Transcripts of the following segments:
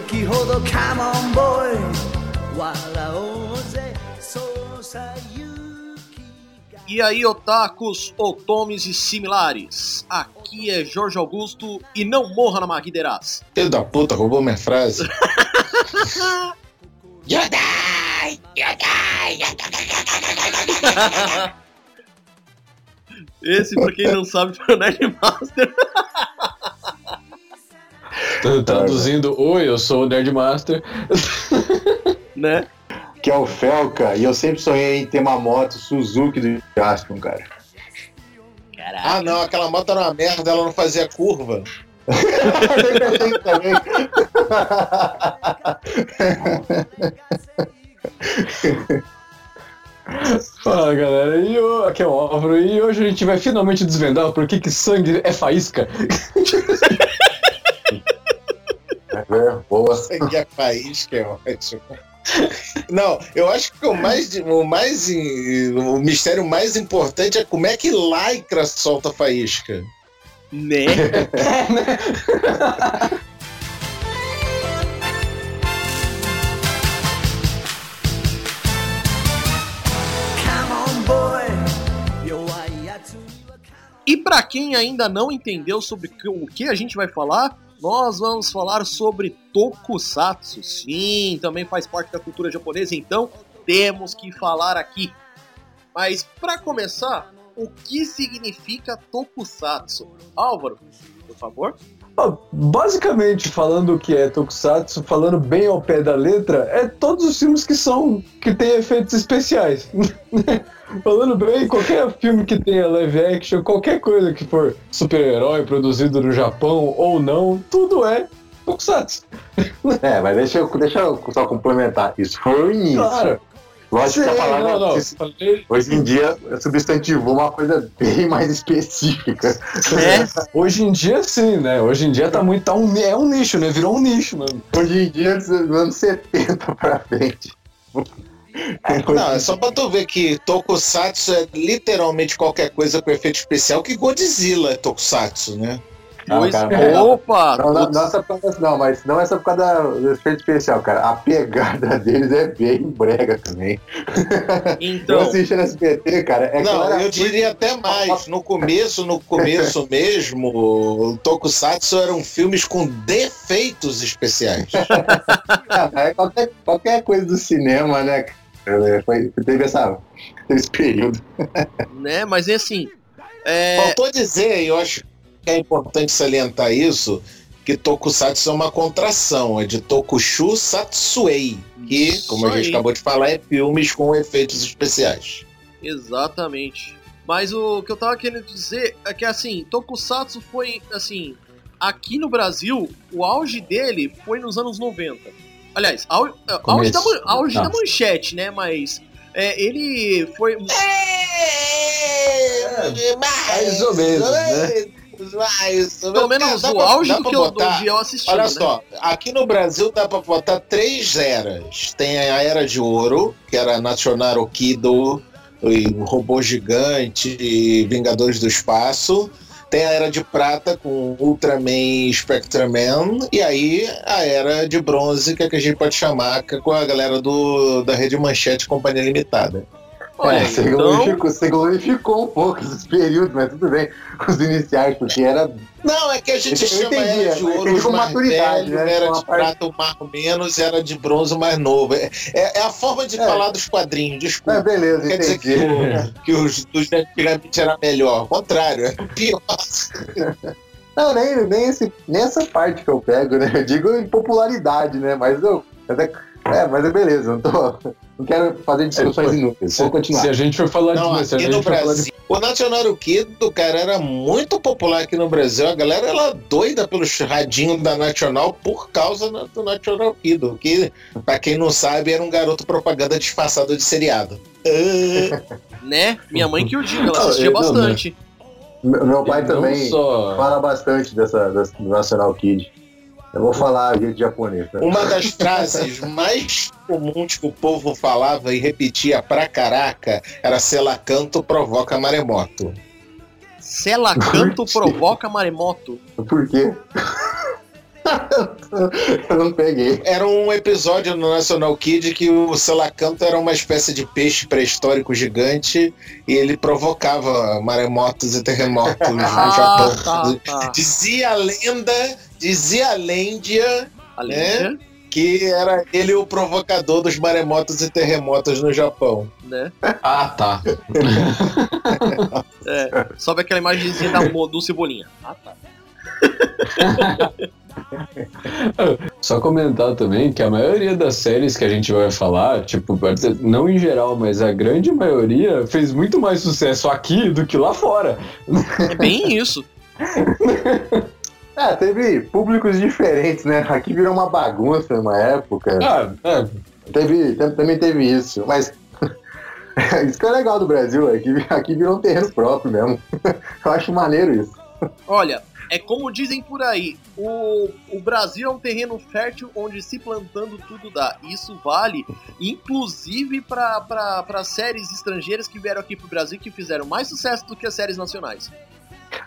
時ほど Come on boy 笑おうぜそうさ勇気が E aí, otakus, otomes e similares. Aqui é Jorge Augusto e não morra na Maguideraz. Filho da puta, roubou minha frase. Yodai! Yodai! Esse, pra quem não sabe, foi o Nerdmaster, Traduzindo, oi, eu sou o Nerdmaster. né? Que é o Felca, e eu sempre sonhei em ter uma moto Suzuki do Jaspion, cara. Ah, não, aquela moto era uma merda, ela não fazia curva. Também. Fala galera, e eu, aqui é o Álvaro, e hoje a gente vai finalmente desvendar por que, que sangue é faísca. É, boa. Sangue a país, que é ótimo. Não, eu acho que o mais, o mais o mistério mais importante é como é que Lycra solta faísca. Né? e para quem ainda não entendeu sobre o que a gente vai falar, nós vamos falar sobre Tokusatsu. Sim, também faz parte da cultura japonesa, então temos que falar aqui. Mas pra começar, o que significa Tokusatsu? Álvaro, por favor. Basicamente, falando o que é Tokusatsu, falando bem ao pé da letra, é todos os filmes que são que tem efeitos especiais. falando bem, qualquer filme que tenha live action, qualquer coisa que for super-herói produzido no Japão ou não, tudo é Tokusatsu. É, mas deixa eu, deixa eu só complementar. Isso foi o início. Claro. Lógico que a Sim, palavra não, não. hoje em dia substantivou uma coisa bem mais específica. É, Hoje em dia sim, né? Hoje em dia tá muito. Tá um, é um nicho, né? Virou um nicho, mano. Hoje em dia, dos anos 70 pra frente. Não, é só pra tu ver que Tokusatsu é literalmente qualquer coisa com efeito especial que Godzilla é Tokusatsu, né? Ah, pois- cara, opa! Não, não, por causa- não, mas não é só por causa do efeito especial, cara. A pegada deles é bem brega também. Eu então, assisti no SBT, cara. É Não, eu diria até mais. No começo, no começo mesmo, o Tokusatsu eram filmes com defeitos especiais. É qualquer, qualquer coisa do cinema, né? É, Foi, teve essa, esse período. né? Mas é assim. É, Faltou dizer, eu acho é importante salientar isso, que Tokusatsu é uma contração, é de Tokushu Satsuei, que, como a gente aí. acabou de falar, é filmes com efeitos especiais. Exatamente. Mas o que eu tava querendo dizer é que assim, Tokusatsu foi assim, aqui no Brasil, o auge dele foi nos anos 90. Aliás, au- auge, da, auge da manchete, né? Mas é, ele foi. mais ou menos, né? Mais, Pelo menos o auge do que, eu, botar- que eu assisti. Olha né? só, aqui no Brasil dá pra botar três eras. Tem a Era de Ouro, que era National Kido, e o Robô Gigante e Vingadores do Espaço. Tem a Era de Prata com Ultraman e Spectreman. E aí a Era de Bronze, que, é que a gente pode chamar é com a galera do, da Rede Manchete Companhia Limitada. Olha, É, você, então, glorificou, você glorificou um pouco esses períodos, mas tudo bem. Os iniciais, porque era. Não, é que a gente Eu chama entendi, Era de Ouro entendi os mais velhos, né? Era Com de parte- Prata o mais menos, Era de Bronze o mais novo. É, é- é a forma de É. falar dos quadrinhos, desculpa. É, beleza, Quer dizer que, entendi. o- que os dos de antigamente era melhor. Ao contrário, é pior. Não, nem, nem, esse, nem essa parte que eu pego, né? Eu digo em popularidade, né? Mas eu. mas é, é, mas é beleza, não tô. Não quero fazer discussões É, inúteis. Se, Vamos continuar. se a gente for falar Não, de. Se a aqui gente no falar de Brasil. O National Kido, cara, era muito popular aqui no Brasil. A galera era doida pelos radinhos da National por causa do National Kido, que, pra quem não sabe, era um garoto propaganda disfarçado de seriado. Né? Minha mãe que o diga, ela assistia bastante. Meu meu pai também só- fala bastante dessa, dessa do National Kid. Eu vou falar de japonês. Né? Uma das frases mais comuns que o povo falava e repetia pra caraca era Selacanto provoca maremoto. Sela canto provoca maremoto. Por quê? Eu não peguei. Era um episódio no National Kid que o Selacanto era uma espécie de peixe pré-histórico gigante e ele provocava maremotos e terremotos no Ah, Japão. tá, tá. Dizia a lenda, dizia a lenda Além É? de, que era ele o provocador dos maremotos e terremotos no Japão. né? Ah, tá. É, sobe aquela imagenzinha da, do Cebolinha. Ah, tá. Só comentar também que a maioria das séries que a gente vai falar, tipo, não em geral, mas a grande maioria fez muito mais sucesso aqui do que lá fora. É bem isso. É, teve públicos diferentes, né? Aqui virou uma bagunça numa época. Ah, é, Teve, tam- também teve isso, mas isso que é legal do Brasil, aqui, aqui virou um terreno próprio mesmo. Eu acho maneiro isso. Olha, é como dizem por aí, o, o Brasil é um terreno fértil onde se plantando tudo dá. Isso vale, inclusive para séries estrangeiras que vieram aqui pro Brasil e que fizeram mais sucesso do que as séries nacionais.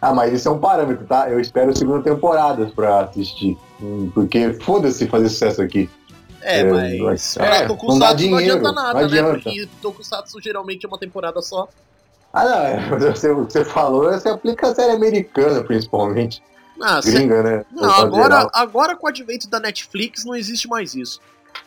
Ah, mas isso é um parâmetro, tá? Eu espero segunda temporada pra assistir. Hum, Porque foda-se fazer sucesso aqui. É, É, mas é, pra não dá Tokusatsu não, dinheiro, adianta nada, não adianta. né? Porque Tokusatsu geralmente é uma temporada só. Ah, não, é, você, você falou, você aplica a série americana, principalmente. Ah, cê- Gringa, né? Não, agora, geral. agora com o advento da Netflix não existe mais isso.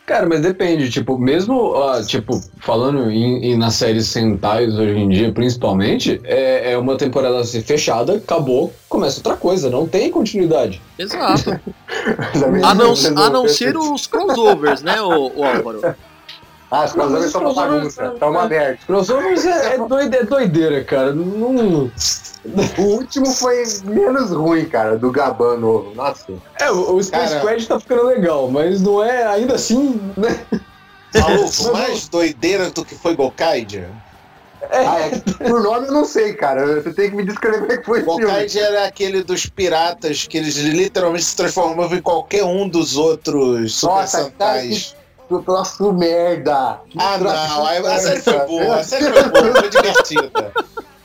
Cara, mas depende, tipo, mesmo, ah, tipo, falando em, em- nas séries Sentais hoje em dia, principalmente, é, é uma temporada assim, fechada, acabou, começa outra coisa, não tem continuidade. Exato. A não, a não ser os crossovers, né, o, o Álvaro? Ah, os crossovers são uma bagunça, tá uma merda. Crossovers é, é, doide- é doideira, cara. Não, O último foi menos ruim, cara, do Gaban novo. Nossa. é, o, Space Cara. Squad tá ficando legal, mas não é ainda assim, né? Maluco, mais doideira do que foi Gokaiger? Ah, é, por nome eu não sei, cara. Você tem que me descrever como é que foi. Gokaiger era aquele dos piratas que eles literalmente se transformavam em qualquer um dos outros Super Nossa, Sentais. Que troço merda. Ah, não, a merda. série foi boa, a série foi boa, foi divertida.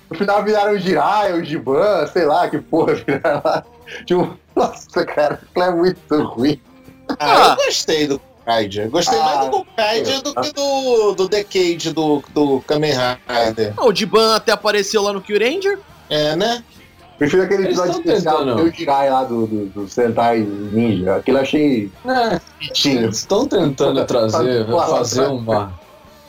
No final viraram o Jirai, o Giban, sei lá, que porra viraram lá. Tipo, nossa, cara, é muito ruim. Ah, eu gostei do Gokaiger. Gostei Ah, mais do Gokaiger do que do, do Decade do, do Kamen Rider. O Diban até apareceu lá no Kyuranger. É, né? Prefiro aquele Eles episódio especial tentando. do Jirai lá do, do, do Sentai Ninja. Aquilo eu achei É, estão tentando trazer, Tá fazer uma.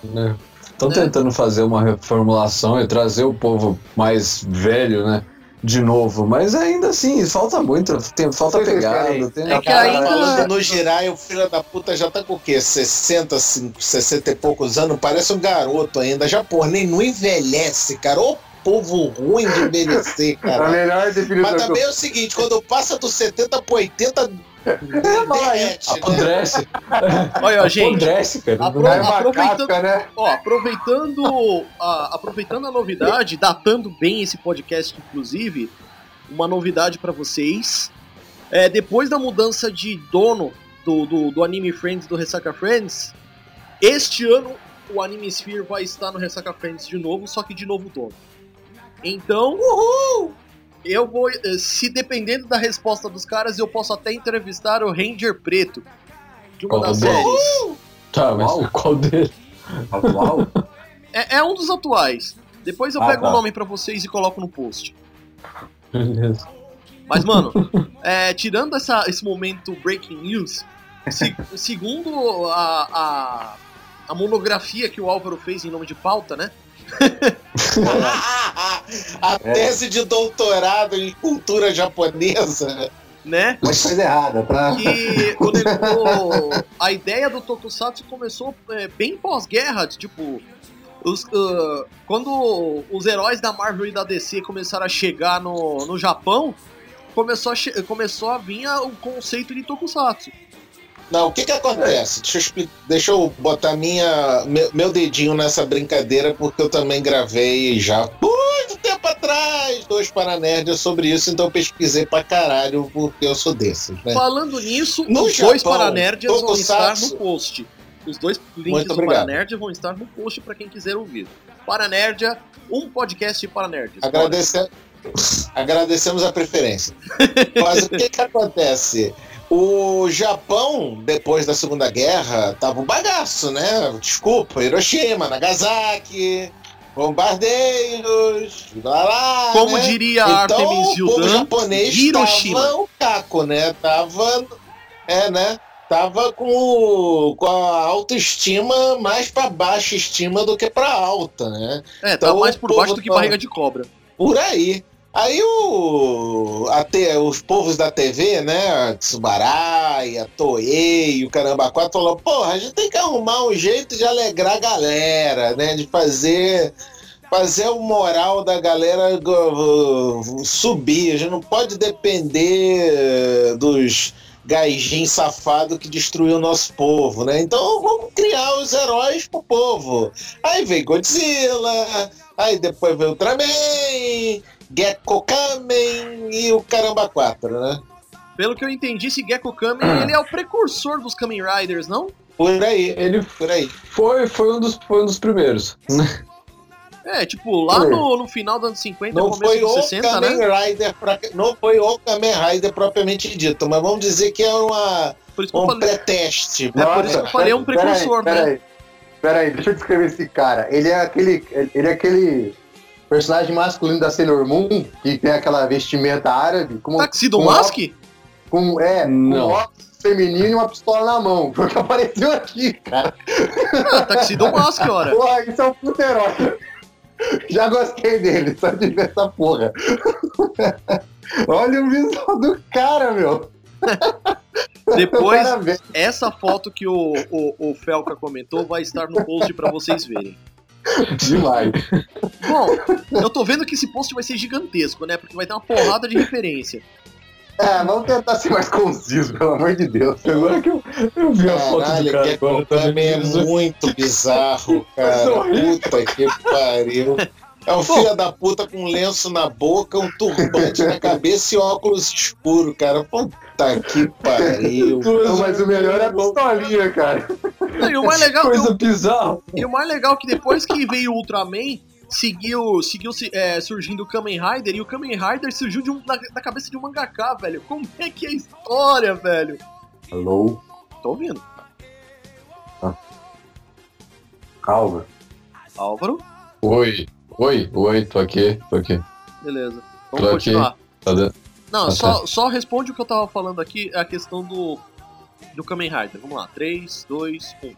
né? Estão Né? tentando fazer uma reformulação e trazer o povo mais velho, né? De novo, mas ainda assim, falta muito, tem, falta pegada. Tem, É que Cara, ainda- falando no Jirai, o filho da puta já tá com o quê? 60, 5, 60 e poucos anos? Parece um garoto ainda. Já, porra, nem não envelhece, cara. Ô povo ruim de A cara. melhor definição Mas também é o seguinte, quando passa do 70 pro 80, derrete, né? Apodrece. Olha, ó, gente. Apodrece, cara. Apro- é aproveitando- casca, né? Ó, aproveitando a, aproveitando a novidade, datando bem esse podcast, inclusive, uma novidade pra vocês. É, depois da mudança de dono do, do, do Anime Friends do Ressaca Friends, este ano o Anime Sphere vai estar no Ressaca Friends de novo, só que de novo dono. Então, eu vou. eh, Se dependendo da resposta dos caras, eu posso até entrevistar o Ranger Preto de uma Qual das deles? séries. Tá, mas Uau. qual dele? Atual? É, é um dos atuais. Depois eu Ah, pego tá. o nome pra vocês e coloco no post. Beleza. Mas, mano, é, tirando essa, esse momento breaking news, se- segundo a, a, a monografia que o Álvaro fez em nome de pauta, né? A tese de doutorado em cultura japonesa. né? Mas coisa errada, tá? Que o, o- a ideia do Tokusatsu começou é, bem pós-guerra, tipo. os, ah, quando os heróis da Marvel e da DC começaram a chegar no, no Japão, começou a, começou a vir a- o conceito de Tokusatsu. Não, o que que acontece? Deixa eu, expli- deixa eu botar minha, meu, meu dedinho nessa brincadeira, porque eu também gravei já muito tempo atrás dois Paranerds sobre isso, então eu pesquisei pra caralho, porque eu sou desses, né? Falando nisso, No os dois Japão, Paranerds vão estar no post. Os dois links do. Paranerds vão estar no post pra quem quiser ouvir. Paranerdia, um podcast de Paranerds. Agradece- Agradecemos a preferência. Mas o que que acontece? O Japão, depois da Segunda Guerra, tava um bagaço, né? Desculpa, Hiroshima, Nagasaki, bombardeios, lá lá. Como né? diria então, Artemis o povo japonês Hiroshima. tava o caco, né? Tava, é, né? Tava com, com a autoestima mais pra baixa estima do que pra alta, né? É, tá Então, mais por baixo do que barriga de cobra. Por aí. Aí o, até os povos da TV, né? Tsubaraia, Toei, o Caramba 4 falou: porra, a gente tem que arrumar um jeito de alegrar a galera, né? De fazer. Fazer o moral da galera subir. A gente não pode depender dos gaijin safado que destruiu o nosso povo, né? Então vamos criar os heróis pro povo. Aí veio Godzilla, aí depois veio Ultraman, Gekko Kamen e o Caramba 4, né? Pelo que eu entendi, esse Gekko Kamen, ele é o precursor dos Kamen Riders, não? Por aí, Ele por aí. foi, foi, um, dos, foi um dos primeiros. É, tipo, lá no, no final dos anos 50, Não começo foi dos o 60, Kamen né? Rider, pra- não foi o Kamen Rider propriamente dito, mas vamos dizer que é uma, um falei. pré-teste. É por isso que eu falei, é um pera- pera aí, precursor, pera né? aí. Pera aí, deixa eu descrever esse cara. Ele é aquele. Ele é aquele personagem masculino da Sailor Moon que tem aquela vestimenta árabe com, Taxido com Mask? com é, Não. com óculos feminino e uma pistola na mão. Foi o que apareceu aqui, cara. Ah, Taxido Mask, ora. Porra, isso é um puto herói. Já gostei dele, só de ver essa porra. Olha o visual do cara, meu. Depois, Parabéns. essa foto que o, o, o Felca comentou vai estar no post pra vocês verem. Demais. Bom, eu tô vendo que esse post vai ser gigantesco, né? Porque vai ter uma porrada de referência. É, vamos tentar ser mais conciso, pelo amor de Deus. Agora que eu, eu vi a foto do Caralho, cara Gekko agora, tá é muito bizarro, cara. Puta que pariu. É um filho da puta com um lenço na boca, um turbante na cabeça e óculos escuros, cara. Puta que pariu. Não, mas o melhor é a pistolinha, cara. Não, E o mais legal, Coisa bizarra. e o mais legal é que depois que veio o Ultraman, seguiu, seguiu é, surgindo o Kamen Rider, e o Kamen Rider surgiu de um, da, da cabeça de um mangaká, velho. Como é que é a história, velho? Alô? Tô ouvindo. Calma. Álvaro, Oi, oi, oi, tô aqui, tô aqui. beleza. Tô Vamos aqui. continuar. Tá dando? Não, Ah, só, só responde o que eu tava falando aqui, a questão do, do Kamen Rider. Vamos lá, 3, 2, 1.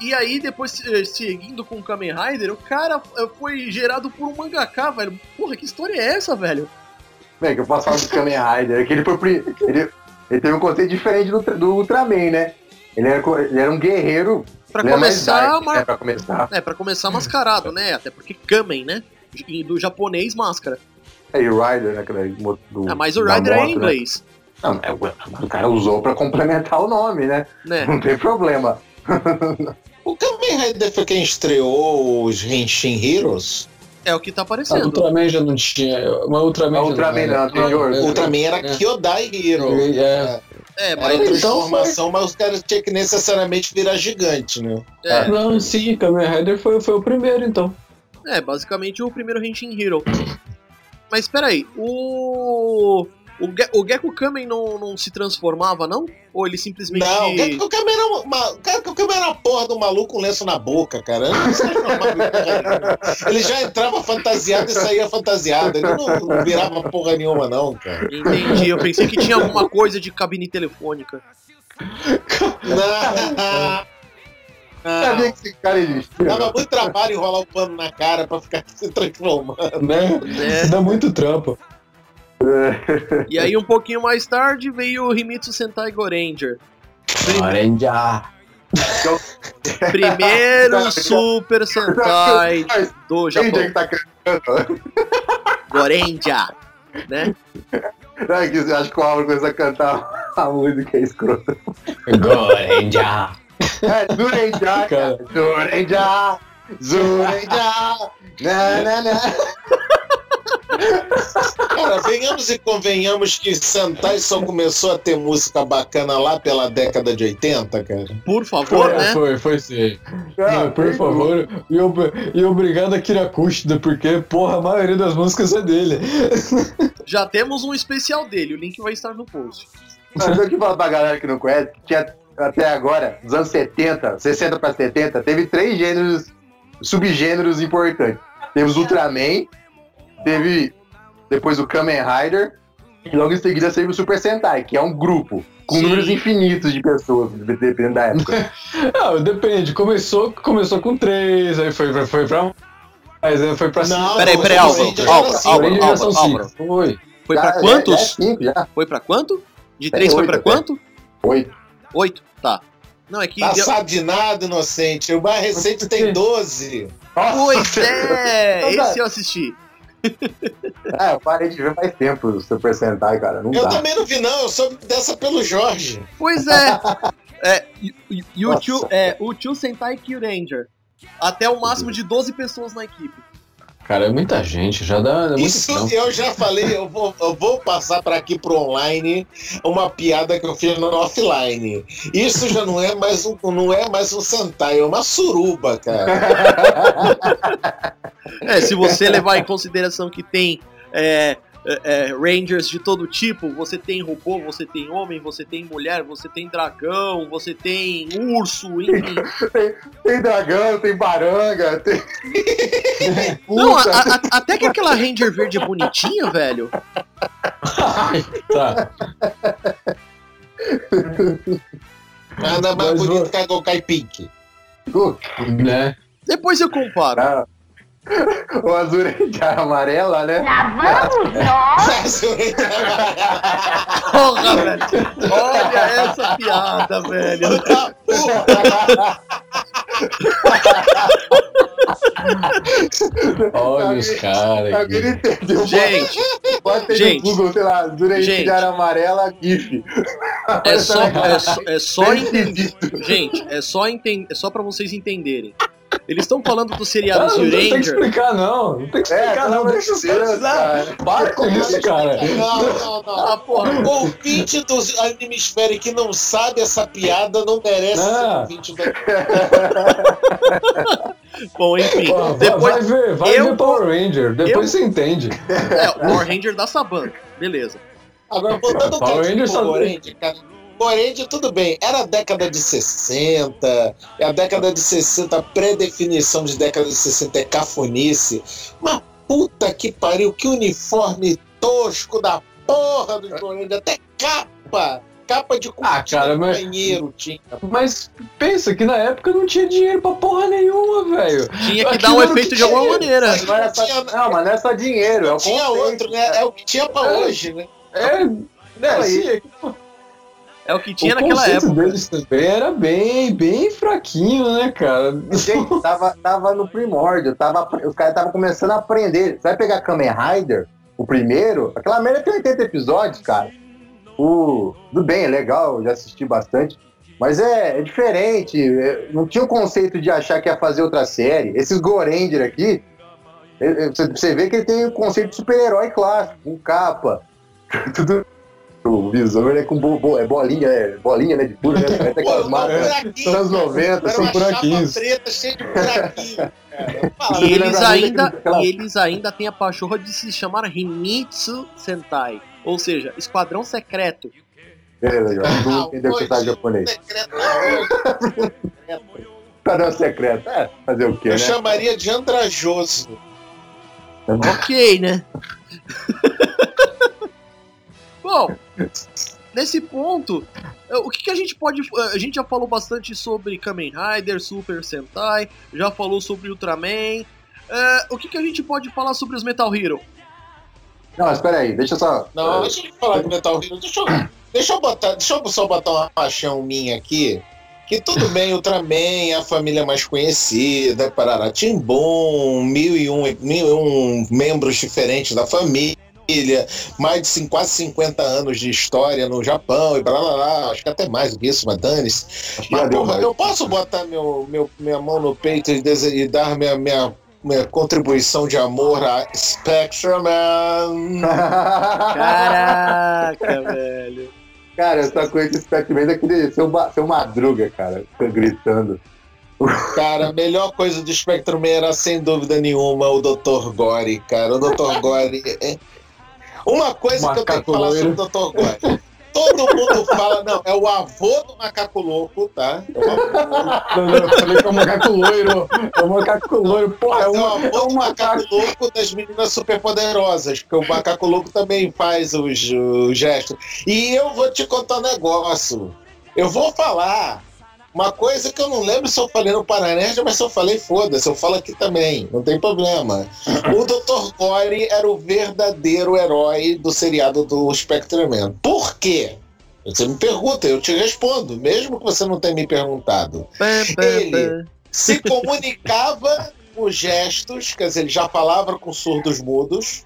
E aí, depois, eh, seguindo com o Kamen Rider, o cara eh, foi gerado por um mangaká, velho. Porra, que história é essa, velho? Bem, que eu posso falar do Kamen Rider, é que ele foi ele, ele teve um conceito diferente do, do Ultraman, né? Ele era, ele era um guerreiro. Pra ele é mais começar, dark, mar... né, pra começar. é, pra começar mascarado, né? Até porque Kamen, né? E do japonês, máscara. É, e o Rider, né? do, Ah, mas o Rider é moto, em né? inglês, Não, é, o cara usou pra complementar o nome, né? né? Não tem problema. O Kamen Rider foi quem estreou os Henshin Heroes? É o que tá Ah, aparecendo. Ultraman já não tinha. Mas Ultraman Ah, já Ultraman era. não, anterior. É, O Ultraman era é. Kyodai Hero. É, É, Era mas. outra então transformação, mas os caras tinham que necessariamente virar gigante, né? É, Não, sim, Kamen Rider foi, foi o primeiro, então. É, basicamente o primeiro Henshin Hero. Mas peraí, o. O, Ge o Gekko Kamen não, não se transformava, não? Ou ele simplesmente. Não, o Gekko Kamen era uma, o Kamen era a porra do maluco com lenço na boca, cara. Ele, não se transformava em porra nenhuma. Ele já entrava fantasiado e saía fantasiado. Ele não, não virava porra nenhuma, não, cara. Entendi, eu pensei que tinha alguma coisa de cabine telefônica. Não. Sabia Não. que esse cara existia? Dava muito trabalho enrolar o pano na cara pra ficar se transformando. Né? Né? Dá muito trampo. E aí, um pouquinho mais tarde, veio o Himitsu Sentai Goranger. Orenja. Primeiro Super Sentai do Quem é Japão. que tá cantando? Gorenja. Né? Não, é acho que o Álvaro começa a cantar a música é escrota. Gorenja. É, Zurenja. Zurenja, Zurenja, na, na, na. Cara, venhamos e convenhamos que Sentai só começou a ter música bacana lá pela década de 80, cara. Por favor, Foi, né? foi, foi sim. Ah, Não, por favor. E, ob- e obrigado a Kira Kushida, porque, porra, a maioria das músicas é dele. Já temos um especial dele, o link vai estar no post. Mas eu que falo pra galera que não conhece, que tinha até agora, dos anos 70, 60 pra 70, teve três gêneros, subgêneros importantes. Teve os Ultraman, teve depois o Kamen Rider, e logo em seguida teve o Super Sentai, que é um grupo, com Sim. números infinitos de pessoas, dependendo da época. Não, depende. Começou, começou com três, aí foi, foi, foi pra. Mas aí foi pra Não, Peraí, peraí, Álvaro, Álvaro, Álvaro, Álvaro, cinco. Foi. Foi Já- pra já- quantos? Já é cinco, já. Foi pra quanto? De Tem três foi oito pra até. quanto? Oito. Oito? Tá. Não, é que. Tá eu- sabe de nada, inocente. O mais recente tem 12. Pois é, esse eu assisti. É, eu parei de ver faz tempo o Super Sentai, cara. Não Eu dá. também não vi, não. Eu soube dessa pelo Jorge. Pois é. é e, o Nossa. tio, é, o tio Sentai Kyuranger. Até o máximo de 12 pessoas na equipe. Cara, é muita gente, já dá. É Isso tempo. eu já falei, eu vou, eu vou passar para aqui pro online uma piada que eu fiz no offline. Isso já não é mais um, não é mais um Sentai, é uma suruba, cara. É, se você levar em consideração que tem é, é, é, Rangers de todo tipo, você tem robô, você tem homem, você tem mulher, você tem dragão, você tem urso, enfim. Tem dragão, tem baranga, tem. Não, a- a- até que aquela Ranger verde é bonitinha, velho. Tá. Nada mais Mas bonito vou- que a Gokai Pink. Né? Depois eu comparo. Ah, o azul é amarela, né? Porra, velho. Olha essa piada, velho. Olha os caras Alguém aqui. entendeu? Gente, Bota gente. no Google, sei lá, Gente. de amarela, GIF. é só, é só, é só entender. Gente, é só entender, é só para vocês entenderem. Eles estão falando do seriado não, não tem que Ranger. explicar, não. Não tem que É, explicar, pelo não. Deixa de os caras cara. Para com isso, cara. Não, não, não. Ah, porra. O ouvinte do Animesfere que não sabe essa piada não merece ser Ah. ouvinte da Bom, enfim. Depois, vai ver, vai eu ver Power Ranger. Depois você entende. é, o Power Ranger da Saban. Beleza. Agora, voltando ao Power só- Power Ranger, cara. Power Ranger, tudo bem. Era a década de 60. É a década de 60, a pré-definição de década de 60 é cafonice. Mas puta que pariu, que uniforme tosco da porra do Power Ranger. Até capa. Capa de Ah, cara, mas- banheiro tinha. Mas pensa que na época não tinha dinheiro pra porra nenhuma, velho. Tinha que Aquilo dar um efeito que de alguma tinha. maneira. Mas não, é só, não, mas não é só dinheiro, é o Tinha conceito. outro, né? É o que tinha pra É. hoje, né? É, né, É o que tinha o naquela conceito época. deles também era bem, bem fraquinho, né, cara? Gente, tava, tava no primórdio, tava, os caras estavam começando a aprender. Você vai pegar Kamen Rider, o primeiro, aquela merda tem 80 episódios, cara. O, tudo bem, é legal, já assisti bastante. Mas é, é diferente. é, não tinha o conceito de achar que ia fazer outra série. Esses Goranger aqui, é, é, você, você vê que ele tem o conceito de super-herói clássico, com capa. Tudo. O visor é com bo, bo- é bolinha, é bolinha, né? De furo, né? Parece aquelas Pô, marcas. Anos 90, Era são buraquinhos. preta de buraquinho, E eles ainda, e eles ainda têm a pachorra de se chamar Himitsu Sentai. Ou seja, Esquadrão Secreto. Beleza, Jorge. Ah, Tu entendeu que você tá japonês. rua. Cadê secreto? É, fazer o quê, Eu né? chamaria de andrajoso. Ok, né? Bom, nesse ponto, eh, o que, que a gente pode. eh, A gente já falou bastante sobre Kamen Rider, Super Sentai, já falou sobre Ultraman. Eh, o que, que a gente pode falar sobre os Metal Hero? Não, espera aí, deixa eu só. Não, deixa eu falar de Metal Hero. Deixa eu, deixa eu botar, deixa eu só botar uma paixão minha aqui. Que tudo bem, Ultraman é a família mais conhecida, Parará Timbum, mil e, um, mil e um membros diferentes da família, mais de quase 50 anos de história no Japão e blá blá blá, acho que até mais do que isso, mas já Mas, porra, eu posso botar meu, meu, minha mão no peito e, e dar minha, minha, minha contribuição de amor a Spectrum Man. Caraca, velho. cara, eu só conheço esse Pac-Man daquele seu, ba- seu madruga, cara. Gritando. Cara, a melhor coisa do Spectrum Man era, sem dúvida nenhuma, o Dr. Gore, cara. O Dr. Gore. é- Uma coisa que eu tenho que Macaco falar loiro. sobre o Dr. Gore. Todo mundo fala, não, é o avô do macaco louco, tá? É. Não, não, eu falei que é o macaco loiro. É o macaco loiro. Porra, é Mas é o avô é um do macaco macaco. louco das meninas superpoderosas, porque o macaco louco também faz os, os gestos. E eu vou te contar um negócio. Eu vou falar uma coisa que eu não lembro se eu falei no Paranerd, mas se eu falei, foda-se, eu falo aqui também, não tem problema. O Dr. Gore era o verdadeiro herói do seriado do Spectreman. Por quê? Você me pergunta, eu te respondo, mesmo que você não tenha me perguntado. Ele. Se comunicava com gestos, quer dizer, ele já falava com surdos mudos.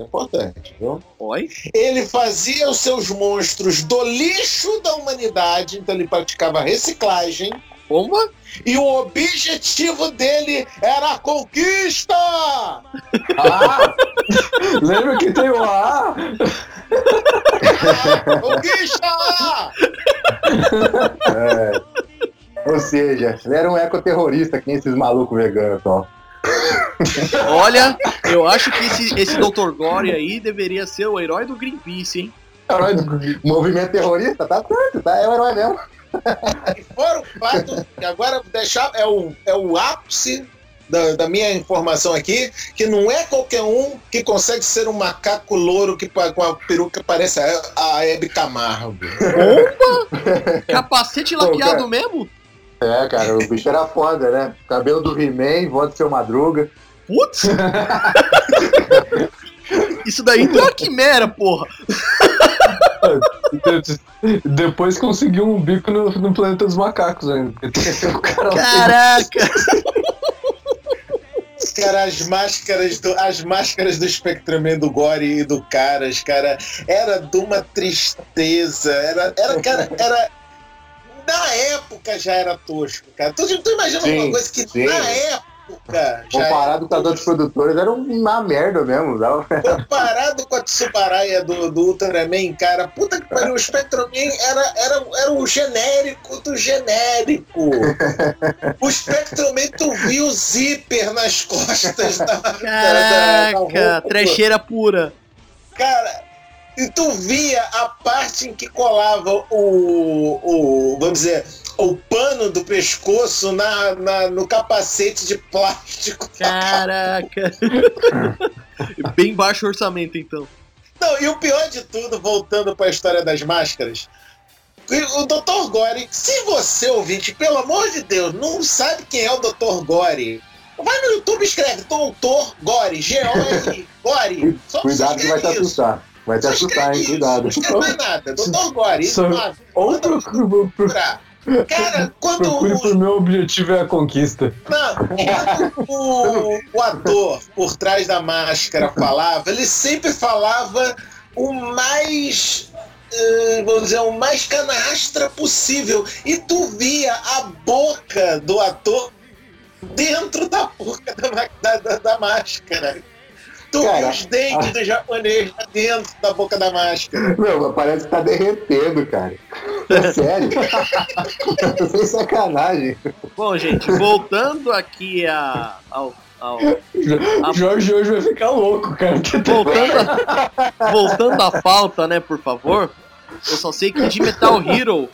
Isso é importante, viu? Oi? Ele fazia os seus monstros do lixo da humanidade, então ele praticava reciclagem. Como? E o objetivo dele era a conquista! Ah! Lembra que tem o A? Conquista! É. Ou seja, ele era um ecoterrorista, que nem esses malucos veganos, ó. Olha, eu acho que esse, esse Dr. Gore aí deveria ser o herói do Greenpeace, hein? Herói do- Movimento terrorista, tá certo, tá? É o herói mesmo. E fora o fato, que agora deixar é o, é o ápice da, da minha informação aqui, que não é qualquer um que consegue ser um macaco louro que, com a peruca que parece a, a Hebe Camargo. Capacete Pô, laqueado cara. mesmo? É, cara, o bicho era foda, né? Cabelo do He-Man, voz do seu Madruga. Putz! Isso daí deu uma quimera, porra! Depois conseguiu um bico no, no planeta dos macacos ainda. Cara Caraca! Cara, as máscaras do, as máscaras do Spectreman, do Gore e do Caras, cara, era de uma tristeza. Era, era, cara, era. Na época já era tosco, cara. Tu, tu imagina Sim, uma coisa que sim. na época Comparado com as outras produtoras, era uma merda mesmo. Dava... Comparado com a Tsubaraia do, do Ultraman, cara, puta que pariu, o Spectroman era, era, era o genérico do genérico. O Spectroman, tu viu o zíper nas costas da, da, da, da Caraca! roupa. Trecheira pura! Cara, e tu via a parte em que colava o, o vamos dizer, o pano do pescoço na, na- no capacete de plástico. Caraca! Bem baixo orçamento, então. Não, e o pior de tudo, voltando para a história das máscaras, o Dr. Gore, se você ouvinte, pelo amor de Deus, não sabe quem é o Dr. Gore, vai no YouTube e escreve Dr. Gore, G-O-R, Gore. Só- Cuidado que vai te assustar. Vai te assustar, hein? escreve isso, Cuidado. Não mais nada. Dr. Gore, isso lá, Ou procurar. Cara, quando procure o, meu objetivo é a conquista. não, quando o, o ator por trás da máscara falava, ele sempre falava o mais. eh, vamos dizer, o mais canastra possível. E tu via a boca do ator dentro da boca da, da- da máscara. Tu Cara, os dentes do japonês lá dentro da boca da máscara. Meu, parece que tá derretendo, cara. É sério. Sem sacanagem. Bom, gente, voltando aqui a, ao, ao- O Jorge hoje vai ficar louco, cara. Voltando, a, voltando à pauta, né, por favor. Eu só sei que de Metal Hero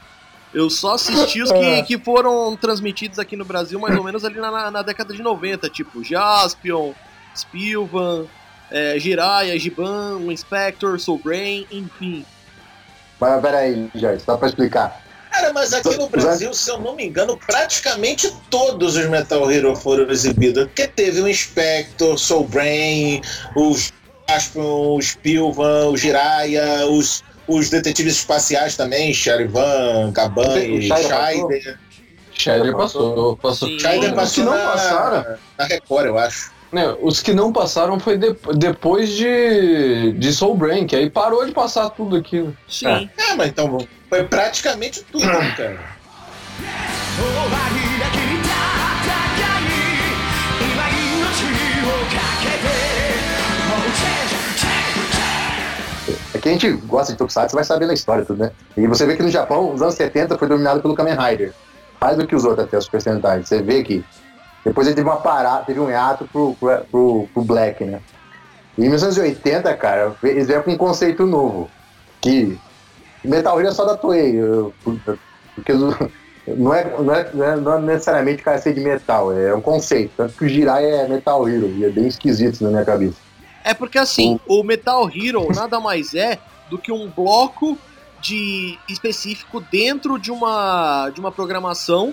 eu só assisti os que, que foram transmitidos aqui no Brasil mais ou menos ali na, na década de 90, tipo Jaspion, Spilvan, é, Jiraiya, Giban, o Inspector, Soul Brain, enfim. Mas peraí, Jorge, só pra explicar. Cara, mas aqui no Brasil, se eu não me engano, praticamente todos os Metal Hero foram exibidos. Porque teve o Inspector, Soul Brain, os Jaspion, o Spilvan, o Jiraiya, os, os detetives espaciais também, Charivan, Gaban e Scheider passou? Scheider. Passou, passou. Scheider Os passou não na, passaram, na Record, eu acho. Né, os que não passaram foi de, depois de, de Soul Brain, que aí parou de passar tudo aquilo. Sim. É, ah, mas então foi praticamente tudo, né, cara. É Quem a gente gosta de Tokusatsu vai saber da história tudo, né? E você vê que no Japão, nos anos 70 foi dominado pelo Kamen Rider. Mais do que os outros até, os percentagens. Você vê que depois ele teve uma parada, teve um hiato pro, pro, pro, Black, né? E em 1980, cara, eles vieram com um conceito novo. Que Metal Hero é só da Toei. Porque não é, não, é, não é- não é necessariamente cara ser de metal, é um conceito. Tanto que o Jirai é Metal Hero e é bem esquisito na minha cabeça. É porque assim, o Metal Hero nada mais é do que um bloco de específico dentro de uma de uma programação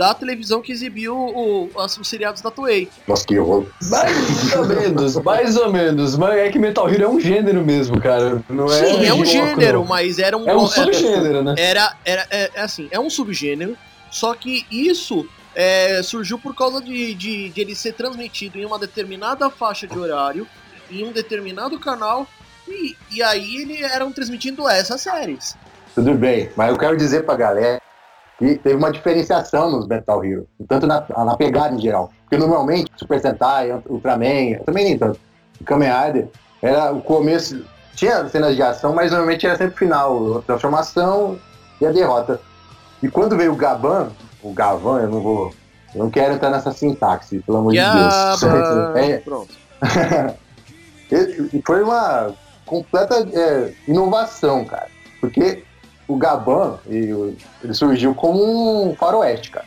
da televisão que exibiu o- as- os seriados da Toei. Nossa, que horror. Mais ou menos, mais ou menos. Mas é que Metal Hero é um gênero mesmo, cara. Não é Sim, é um gênero, mas era um É um subgênero, né? era, era é, é assim, é um subgênero, só que isso é, surgiu por causa de, de, de ele ser transmitido em uma determinada faixa de horário, em um determinado canal, e, e aí ele eram transmitindo essas séries. Tudo bem, mas eu quero dizer pra galera que teve uma diferenciação nos Metal Hero, tanto na, na pegada em geral. Porque normalmente, Super Sentai, Ultraman, também nem tanto, Kamen Rider, era o começo, tinha cenas de ação, mas normalmente era sempre o final, a transformação e a derrota. E quando veio o Gaban, o Gavan, eu não vou, eu não quero entrar nessa sintaxe, pelo amor de Deus. É, Pronto. e e foi uma completa é, inovação, cara. Porque o Gaban, ele surgiu como um faroeste, cara.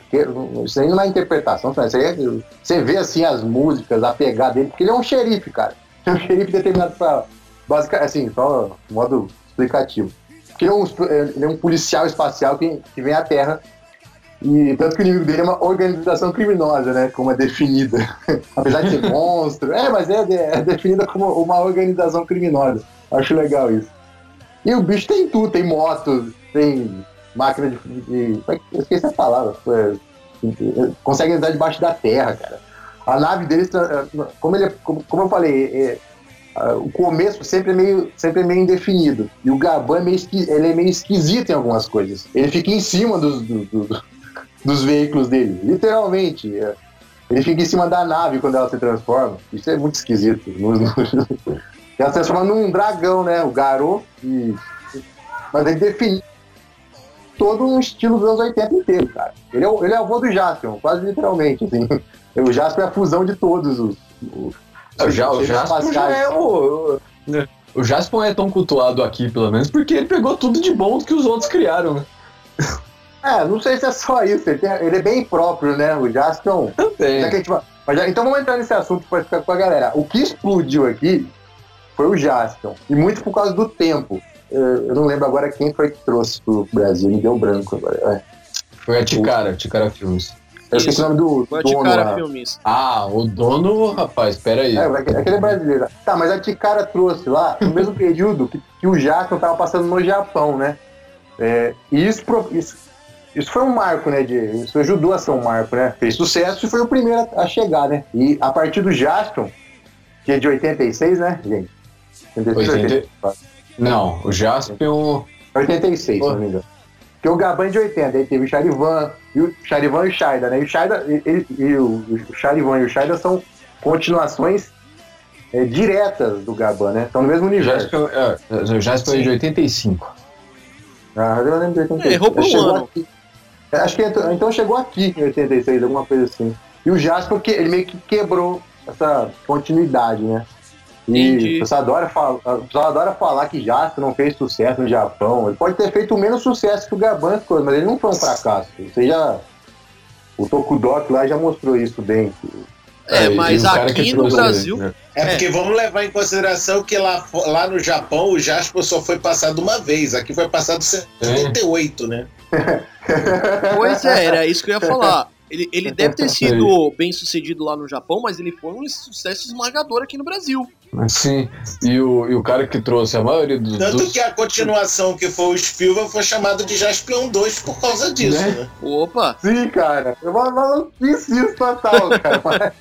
Isso aí não é interpretação, tá? é, você vê assim as músicas, a pegada dele, porque ele é um xerife, cara. É um xerife determinado pra. Basicamente, assim, só modo explicativo. Porque ele é um, ele é um policial espacial que, que vem à Terra. E tanto que o inimigo dele é uma organização criminosa, né? Como é definida. Apesar de ser monstro. É, mas é, é definida como uma organização criminosa. Acho legal isso. E o bicho tem tudo, tem moto, tem máquina de. de é eu esqueci a palavra. É, consegue andar debaixo da terra, cara. A nave dele, como, ele, é- como, eu falei, é, ah, o começo sempre é meio, sempre é meio indefinido. E o Gaban é meio, ele é meio esquisito em algumas coisas. Ele fica em cima dos, do- do- dos veículos dele, literalmente. é. Ele fica em cima da nave quando ela se transforma. Isso é muito esquisito. Ela se transforma num dragão, né? O Garou. E... Mas ele define todo um estilo dos anos 80 inteiro, cara. Ele é o, ele é o avô do Jaspion, quase literalmente. Assim. O Jaspion é a fusão de todos os. os O, Ja- o seres Jaspion já é o. o- O Jaspion é tão cultuado aqui, pelo menos, porque ele pegou tudo de bom que os outros criaram, né? É, não sei se é só isso. Ele, tem- ele é bem próprio, né? O Jaspion. Já que Também. a gente vai- mas já- então vamos entrar nesse assunto para ficar com a galera. O que explodiu aqui foi o Jaspion. E muito por causa do tempo. Eu não lembro agora quem foi que trouxe pro Brasil. Me deu branco agora. É. Foi a Ticara, Ticara Filmes. Eu esqueci o nome do Foi a dono Ticara. Filmes. Ah, o dono, rapaz, pera aí. É, aquele é brasileiro. Tá, mas a Ticara trouxe lá no mesmo período que, que o Jaspion tava passando no Japão, né? É, e isso, isso, isso foi um marco, né? De, isso ajudou a ser um marco, né? Fez sucesso e foi o primeiro a, a chegar, né? E a partir do Jaspion, que é de 86, né, gente? 86, 80. Não, o Jaspion. 86, se não me engano. Porque o Gaban é de 80, aí teve o Charivan, e o Charivan e o Shaida, né? E o Shaida, e, e- o, o Charivan e o Shaida são continuações é, diretas do Gaban, né? Estão no mesmo O universo. Jaspion, é, o Jaspion é de 85. Ah, eu lembro de 86. É, errou por um Chegou ano. aqui. É, Acho que entrou- então chegou aqui em 86, alguma coisa assim. E o Jasper, que ele meio que quebrou essa continuidade, né? E o pessoal, adora falar, o pessoal adora falar que Jasper não fez sucesso no Japão. Ele pode ter feito menos sucesso que o Gaban, mas ele não foi um fracasso. Você já. O Tokudok lá já mostrou isso bem. É, e mas aqui no trouxe- Brasil. né? É porque vamos levar em consideração que lá, lá no Japão o Jasper só foi passado uma vez. Aqui foi passado em 78, né? Pois é, era isso que eu ia falar. Ele, ele deve ter sido bem sucedido lá no Japão, mas ele foi um sucesso esmagador aqui no Brasil. Sim, e o, e o cara que trouxe a maioria dos. Tanto dos- que a continuação que foi o Spielberg foi chamado de Jaspion 2 por causa disso, Né? né? Opa! Sim, cara. Eu não- não fiz isso total, cara. Mas,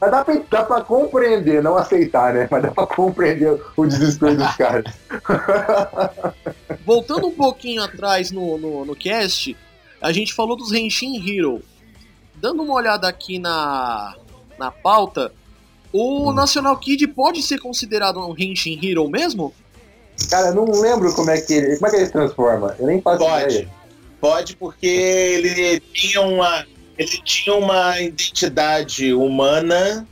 mas dá, pra, dá pra compreender, não aceitar, né? Mas dá pra compreender o desespero dos caras. Voltando um pouquinho atrás no, no, no cast, a gente falou dos Henshin Hero. Dando uma olhada aqui na, na pauta, o National Kid pode ser considerado um Henshin Hero mesmo? Cara, eu não lembro como é que ele. Como é que ele se transforma? Eu nem faço Pode. ideia. Pode porque ele tinha uma ele tinha uma identidade humana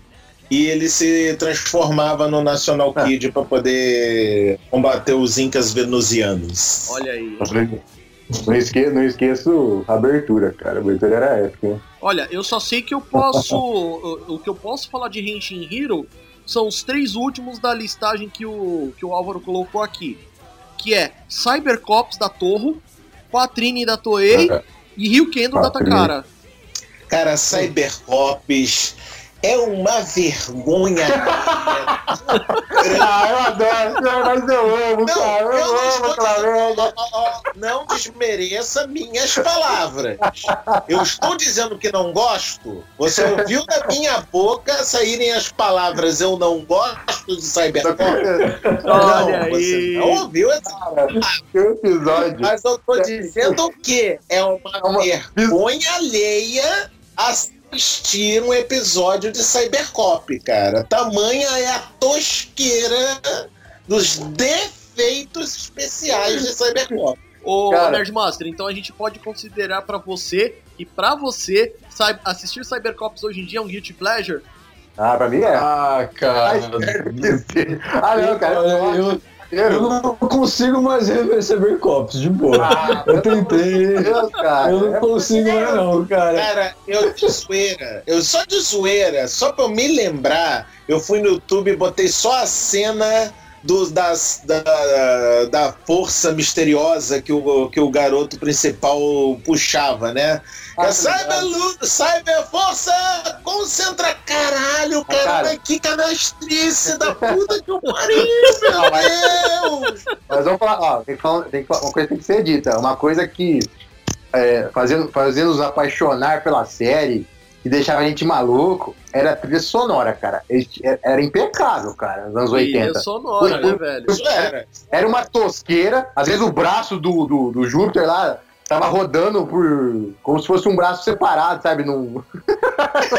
e ele se transformava no National Ah. Kid pra poder combater os incas venusianos. Olha aí. Não, esque, não esqueço a abertura, cara. A abertura era épica. hein? Olha, eu só sei que eu posso. o, o que eu posso falar de Henshin Hero são os três últimos da listagem que o, que o Álvaro colocou aqui. Que é Cybercops da Torro, Patrine da Toei e Ryukendo da Patrine. Takara. Cara, Cybercops é uma vergonha. Ah, eu adoro, mas eu amo, Não, cara. eu Eu, não amo estou ó, não desmereça minhas palavras. Eu estou dizendo que não gosto. Você ouviu da minha boca saírem as palavras eu não gosto de Cyberpunk? Olha não, você aí. não ouviu essa Que episódio. Mas eu tô dizendo que é uma uma- vergonha alheia assistir um episódio de Cybercop, cara. Tamanha é a tosqueira dos defeitos especiais de Cybercop. Ô, Cara. Nerdmaster, então a gente pode considerar pra você e pra você assistir Cybercops hoje em dia é um guilty pleasure? Ah, pra mim é. Ah, cara. Ah, não, cara. Olha, eu, eu não consigo mais receber copos, de boa. Ah, Eu tentei. Deus. Eu não consigo mais, não, cara. Cara, eu de zoeira, eu só de zoeira, só pra eu me lembrar, eu fui no YouTube e botei só a cena dos, das, da, da força misteriosa que o, que o garoto principal puxava, né? Ah, é Cyber, Lu- Cyber Força, concentra caralho, cara, cara. mas que canastrice da puta que eu pariu, meu Deus! Mas vamos falar, ó, tem que falar, tem que falar- uma coisa tem que ser dita. Uma coisa que é, fazendo, fazendo nos apaixonar pela série, que deixava a gente maluco, era a trilha sonora, cara. Era impecável, cara, nos anos 80. Trilha sonora, né, velho? Isso era. Era uma tosqueira, às vezes o braço do, do, do Júpiter lá tava rodando por. como se fosse um braço separado, sabe? Num...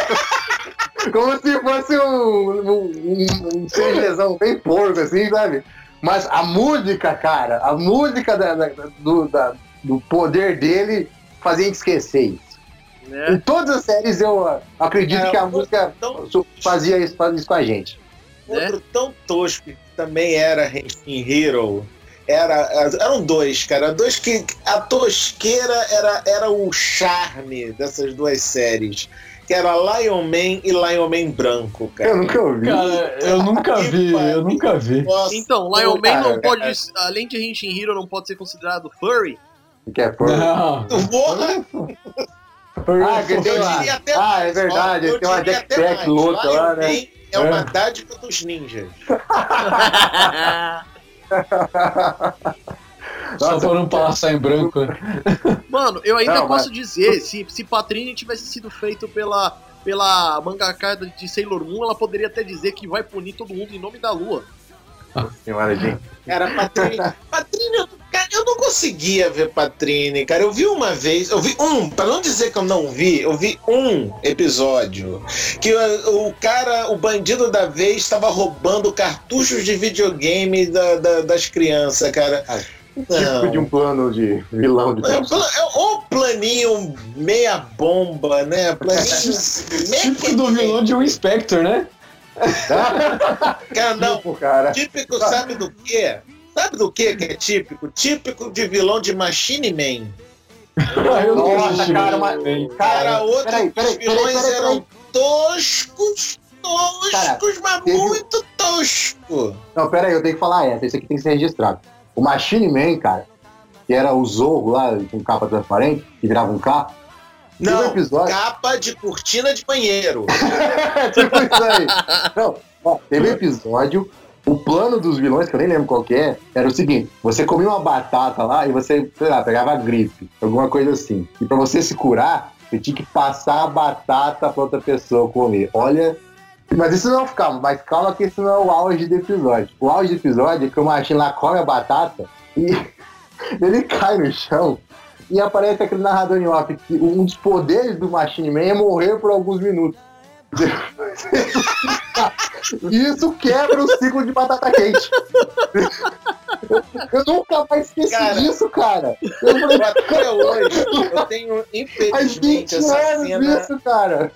como se fosse um, um, um, um CGzão bem porco, assim, sabe? Mas a música, cara, a música da, da- do, da- do poder dele fazia a gente esquecer isso. Em Né? todas as séries eu acredito É, que a música Então, fazia isso, fazia isso com a gente. Outro tão tosco que também era Henshin Hero. Era, eram dois, cara. Dois que. A tosqueira era, era o charme dessas duas séries. Que era Lion Man e Lion Man Branco, cara. Eu nunca ouvi. Cara, eu nunca vi, eu nunca vi. Nossa, Então, Lion Man cara, não pode, cara. além de Henshin Hero, não pode ser considerado furry? Que é porco. Não. Ah, eu diria até Ah, é verdade, ó, eu tem uma jetpack mais. louca lá, né? É uma dádiva dos ninjas. Só Nossa, pra não passar em branco. né? Mano, eu ainda Não, posso dizer, se, se Patrine tivesse sido feito pela, pela mangaka de Sailor Moon, ela poderia até dizer que vai punir todo mundo em nome da lua. Senhora, gente. Cara, Patrine. Patrine, eu- cara, eu não conseguia ver Patrine, cara. Eu vi uma vez, eu vi um, pra não dizer que eu não vi, eu vi um episódio. Que o, o cara, o bandido da vez, estava roubando cartuchos de videogame da- da- das crianças, cara. Ah, Não. Tipo de um plano de vilão de É pla- é planinho meia bomba, né? Planinho. Típico do vilão de um Inspector, né? Cara, não. Tipo, cara. Típico, sabe do quê? Sabe do quê que é típico? Típico de vilão de Machine Man. Eu Nossa, cara, mas- Cara, Cara, outros peraí, peraí, peraí, vilões peraí, eram toscos, toscos, Cara, mas teve- muito tosco. Não, pera aí, eu tenho que falar essa. Esse aqui tem que ser registrado. O Machine Man, cara, que era o Zorro lá, com capa transparente, que virava um carro. Não, episódio. capa de cortina de banheiro. É tipo isso aí. Não, ó, teve um episódio. O plano dos vilões, que eu nem lembro qual que é, era o seguinte: você comia uma batata lá e você, sei lá, pegava gripe, alguma coisa assim. E pra você se curar, você tinha que passar a batata pra outra pessoa comer. Olha. Mas isso não calma, mas calma que isso não é o auge do episódio. O auge do episódio é que o machinho lá come a batata e ele cai no chão e aparece aquele narrador em off que um dos poderes do Machine Man é morrer por alguns minutos. Isso quebra o ciclo de batata quente. Eu nunca mais esqueci Cara. disso, cara. Eu falei, Até hoje, eu tenho, infelizmente, 20 essa cena. isso, cara.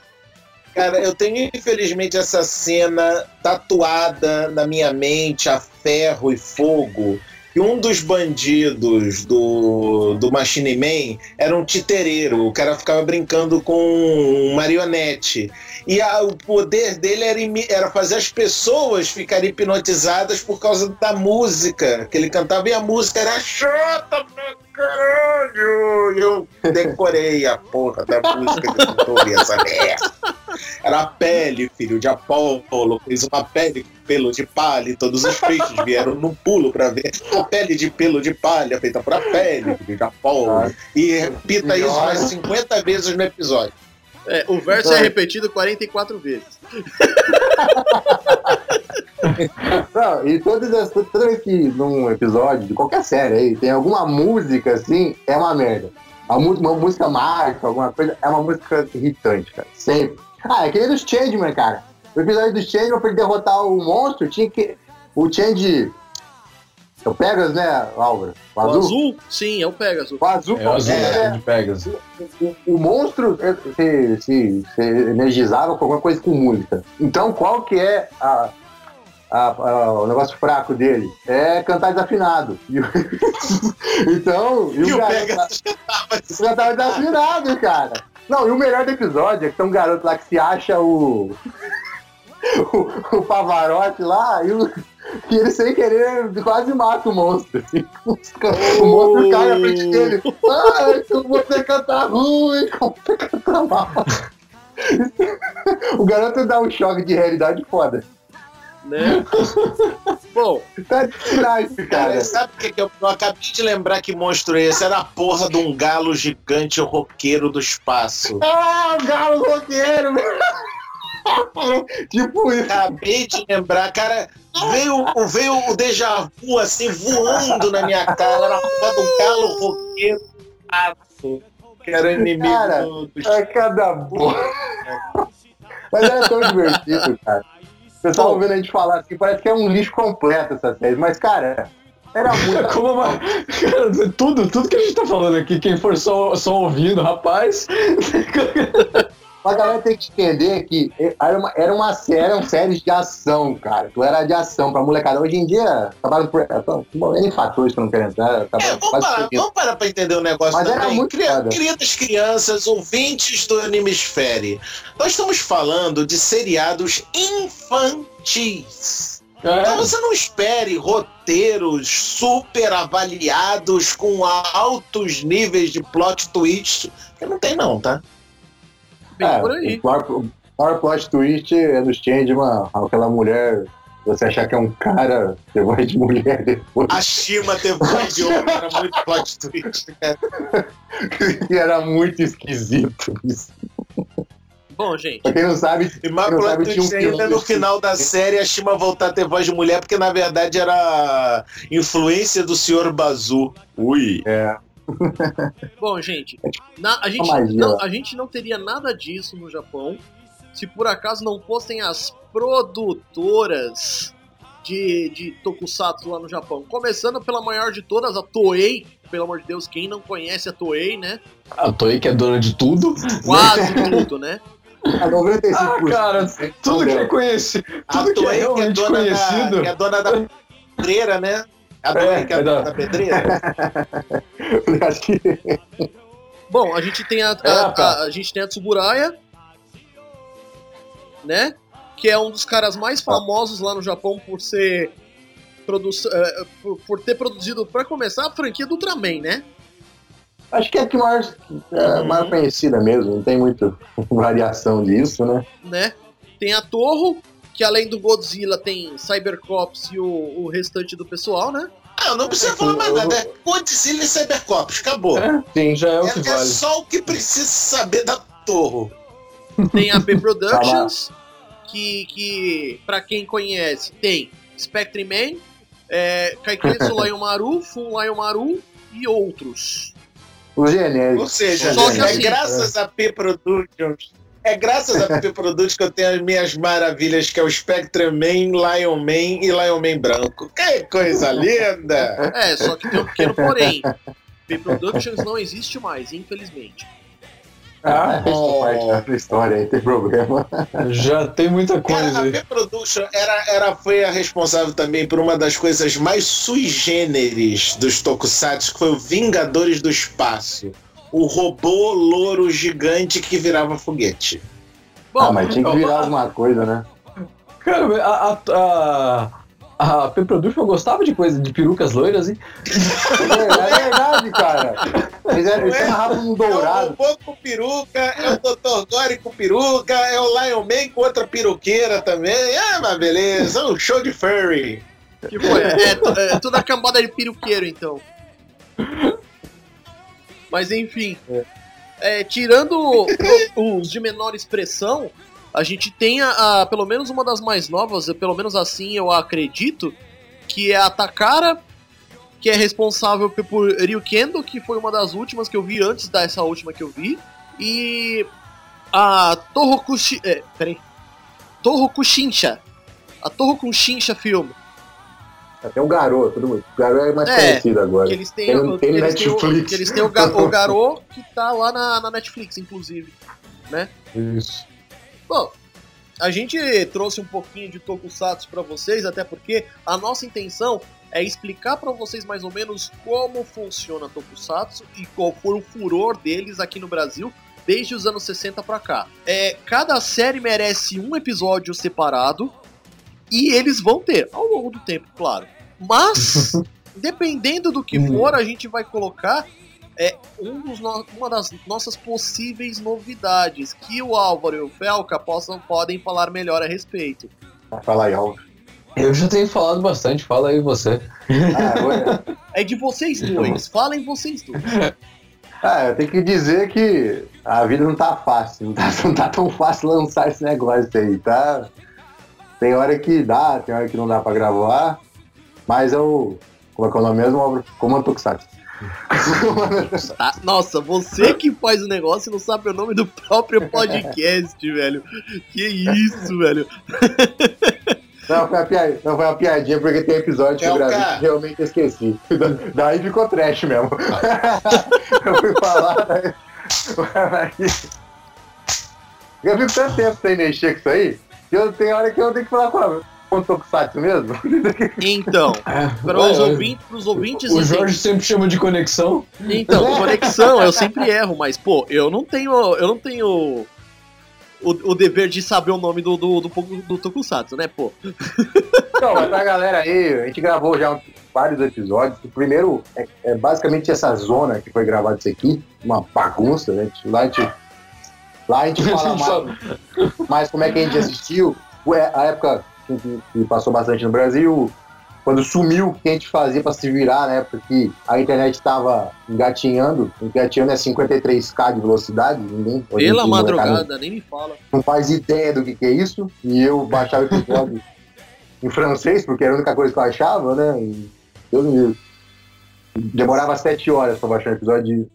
Cara, eu tenho infelizmente essa cena tatuada na minha mente a ferro e fogo. Que um dos bandidos do, do Machine Man era um titereiro. O cara ficava brincando com um marionete. E a- o poder dele era, era fazer as pessoas ficarem hipnotizadas por causa da música que ele cantava. E a música era chata pra caralho. Eu decorei a porra da música que ouvi essa merda. Era a pele, filho de Apolo. Fez uma pele com pelo de palha e todos os peixes vieram num pulo pra ver a pele de pelo de palha feita por a pele, filho de Apolo. E repita isso mais 50 vezes no episódio. É, o verso é repetido 44 vezes. Não, e todas as, toda vez que num episódio de qualquer série aí tem alguma música assim, é uma merda. A mu- uma música marca, alguma coisa, é uma música irritante, cara. Sempre. Ah, é aquele dos Changeman, cara. O episódio do Changeman, pra ele derrotar o monstro, tinha que. O Change. É o Pegas, né, Álvaro? O O azul? azul, sim, é o Pegasus. O azul. É o azul é, de Pegasus. o, o monstro eh, se, se, se energizava com alguma coisa com música. Então, qual que é a, a- a- o negócio fraco dele? É cantar desafinado. E o- então, e, E o o Pegasus assim. cantava desafinado, cara. Não, e o melhor do episódio é que tem um garoto lá que se acha o. o, o Pavarotti lá e, o- e ele sem querer quase mata o monstro. assim. O monstro cai na frente dele. Ai, como você canta ruim, como você canta mal. O garoto dá um choque de realidade foda. Né? Bom, Tá demais, cara. Cara, sabe o que, que eu, eu acabei de lembrar que monstro é esse? Era a porra de um galo gigante roqueiro do espaço. Ah, o galo roqueiro! tipo isso. Acabei de lembrar, cara. Veio, veio o déjà vu assim, voando na minha cara. Era do galo roqueiro. Que era inimigo Cara, do, do É cada boa. Mas era tão divertido, cara. O pessoal ouvindo a gente falar assim, parece que é um lixo completo essa série. Mas, cara, era muito. Como uma... Cara, tudo, tudo que a gente tá falando aqui, quem for só, só ouvindo, rapaz. A galera tem que entender que era uma, era uma série, eram séries de ação, cara. Tu era de ação pra molecada. Hoje em dia, trabalham por. Bom, N fatores que eu não quero entrar. É, vamos parar, vamos parar pra entender o negócio Mas era também. muito Cria- foda. Queridas crianças, ouvintes do Animesfere, nós estamos falando de seriados infantis. Então É, você não espere roteiros super avaliados com altos níveis de plot twist, porque não tem não, tá? Bem É, por aí. O maior, o maior plot twist é no Changeman, aquela mulher. Você achar que é um cara, é voz de mulher depois. A Shima ter voz de homem era muito plot twist, cara. que era muito esquisito isso. Bom, gente, Pra quem não sabe, E mais plot sabe, tinha um twist ainda no final da série a Shima voltar a ter voz de mulher, porque na verdade era influência do Sr. Bazu. Ui. é, bom, gente, na- a, gente não, a gente não teria nada disso no Japão se por acaso não fossem as produtoras de, de Tokusatsu lá no Japão. Começando pela maior de todas, a Toei. Pelo amor de Deus, quem não conhece a Toei, né? a Toei que é dona de tudo. Quase tudo, né? a 95%. Ah, cara, tudo que é conhecido. A Tudo que é Toei, que é realmente dona, da, conhecido. que é dona da pedreira, né? A É, que é é da- da pedreira. Acho que Bom, a gente tem a, a, É, a- a gente tem a Tsuburaya, né? Que é um dos caras mais famosos lá no Japão por ser produ eh, por, por ter produzido, pra começar, a franquia do Ultraman, né? Acho que é a que mais, é Uhum. mais conhecida mesmo, não tem muita variação disso, né? né? Tem a Torro, que além do Godzilla tem Cybercops e o, o restante do pessoal, né? Ah, não precisa falar mais nada. É Godzilla e Cybercops, acabou. É, sim, já é o que É, é vale. só o que precisa saber da Torre. Tem a B Productions, que, que para quem conhece, tem Spectre Man, é, Kaiketsu Lion Maru, Fun Lion Maru e outros. Os genéricos. Ou seja, Só que é assim- graças a P Productions. É graças a P Productions que eu tenho as minhas maravilhas, que é o Spectre Man, Lion Man e Lion Man branco. Que coisa linda! É, só que tem um pequeno porém. B Productions não existe mais, infelizmente. Ah, Essa parte da história aí, tem problema. já tem muita coisa a aí. B-Production era, era, foi a responsável também por uma das coisas mais sui generis dos tokusatsu, que foi o Vingadores do Espaço. O robô louro gigante que virava foguete. Bom, ah, mas tinha que virar alguma coisa, né? Cara, a, a, a, a P-Production gostava de coisa, de perucas loiras, hein? É, é verdade, cara. Eles eram eles amarravam um É o dourado. robô com peruca, é o Dr. Gore com peruca, é o Lion Man com outra peruqueira também. Ah, mas beleza, um show de furry. que foi? É, to- é toda a cambada de peruqueiro, então. Mas enfim. É, tirando o- os de menor expressão, a gente tem a, a- pelo menos uma das mais novas, pelo menos assim eu acredito, que é a Takara, que é responsável por Ryukendo, que foi uma das últimas que eu vi antes dessa última que eu vi. E a Tohokushi. É, peraí. Tohokushinsha. A Tohokushinsha Film. Até o garoto, todo mundo. O garoto é mais É, conhecido agora. Eles têm, Tem- o- tem eles têm o, Netflix. eles têm o, ga, o que tá lá na, na Netflix, inclusive. Isso. Bom, a gente trouxe um pouquinho de Tokusatsu pra vocês, até porque a nossa intenção é explicar pra vocês mais ou menos como funciona Tokusatsu e qual foi o furor deles aqui no Brasil desde os anos 60 pra cá. É, cada série merece um episódio separado e eles vão ter ao longo do tempo, claro. Mas dependendo do que for, a gente vai colocar é um dos no- uma das nossas possíveis novidades que o Álvaro e o Felca possam, podem falar melhor a respeito. Fala aí, Alves. Eu já tenho falado bastante, fala aí você. Ah, É de vocês dois, falem vocês dois. ah, eu tenho que dizer que a vida não tá fácil. Não tá, não tá tão fácil lançar esse negócio aí, tá? Tem hora que dá, tem hora que não dá pra gravar. Mas eu. Como é que é o nome mesmo? Comando Tokusatsu. Tá? Nossa, você que faz o negócio e não sabe o nome do próprio podcast, velho. Que isso, velho. Não, foi uma piadinha, não, foi uma piadinha porque tem episódio que É eu o gravei que realmente esqueci. Da- Daí ficou trash mesmo. eu fui falar. daí- Eu fico tanto tempo sem mexer com isso aí, eu tenho hora que eu tenho que falar com a com o Tokusatsu mesmo. Então, para os ouvintes, pros ouvintes O Jorge sempre chama de conexão. Então, conexão, eu sempre erro, mas, pô, eu não tenho. Eu não tenho o, o dever de saber o nome do, do, do, do Tokusatsu, né, pô? Então, mas pra galera aí, a gente gravou já vários episódios. O primeiro é, é basicamente essa zona que foi gravado isso aqui, uma bagunça, né? Lá a gente, lá a gente fala mais, mais como é que a gente assistiu. Ué, A época que, que passou bastante no Brasil, quando sumiu o que a gente fazia pra se virar, né? Porque a internet tava engatinhando, engatinhando é 53k de velocidade, ninguém Pela molecada, madrugada, nem me fala. não faz ideia do que, que é isso. E eu baixava o episódio em francês, porque era a única coisa que eu achava, né? E Deus me livre. Demorava sete horas pra baixar um episódio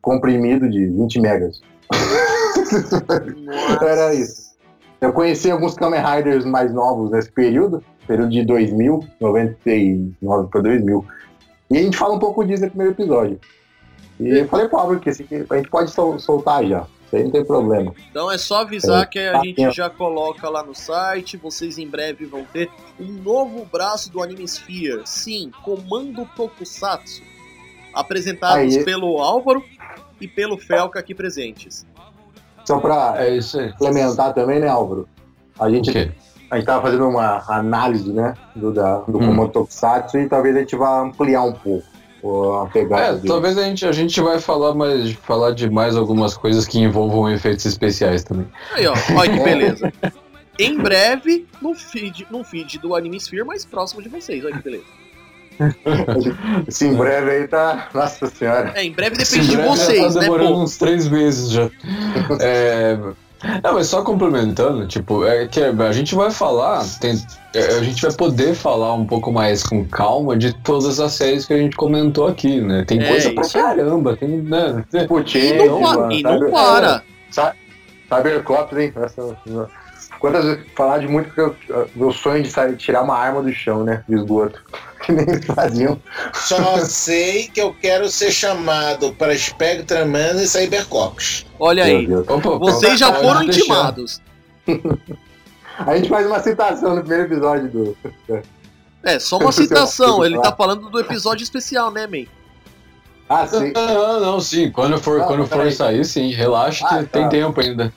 comprimido de 20 megas. Era isso. Eu conheci alguns Kamen Riders mais novos nesse período, período de 2000, 99 para 2000. E a gente fala um pouco disso no primeiro episódio. E eu falei, Pablo, que esse aqui a gente pode sol- soltar já. Isso aí não tem problema. Então é só avisar É, que a tá gente tempo. já coloca lá no site. Vocês em breve vão ter um novo braço do Anime Sphere. Sim, Comando Tokusatsu. Apresentados Aí. pelo Álvaro e pelo Felca aqui presentes. Só pra É implementar também, né, Álvaro? A gente O quê? a gente tava fazendo uma análise, né, do, da, do Hum. Tokusatsu e talvez a gente vá ampliar um pouco ó, a pegada É, talvez a gente, a gente vai falar, mais, falar de mais algumas coisas que envolvam efeitos especiais também. Aí, ó, olha que beleza. Em breve, no feed, no feed do Anime Sphere mais próximo de vocês. Olha que beleza. Esse em breve aí tá. Nossa senhora. É, em breve depende de breve vocês, tá né, demorando pô? uns três meses já. É, Não, mas só complementando, tipo, é que a gente vai falar, tem- é, a gente vai poder falar um pouco mais com calma de todas as séries que a gente comentou aqui, né? Tem É, coisa pra caramba, tem, né? tem- Putin, E não, e não para. Cybercops, hein? Essa- Quantas vezes falar de muito que eu, meu sonho de sair, tirar uma arma do chão, né? De esgoto. que nem eles faziam. Só sei que eu quero ser chamado para Spectraman e Cybercops. Olha aí. Opa, Vocês já pode foram intimados. A gente faz uma citação no primeiro episódio do. É, só uma citação. Ele tá falando do episódio especial, né, man? Ah, sim. Não, não, não, sim. Quando for, Não, quando for sair, sim. Relaxa que Ah, tá. tem tempo ainda.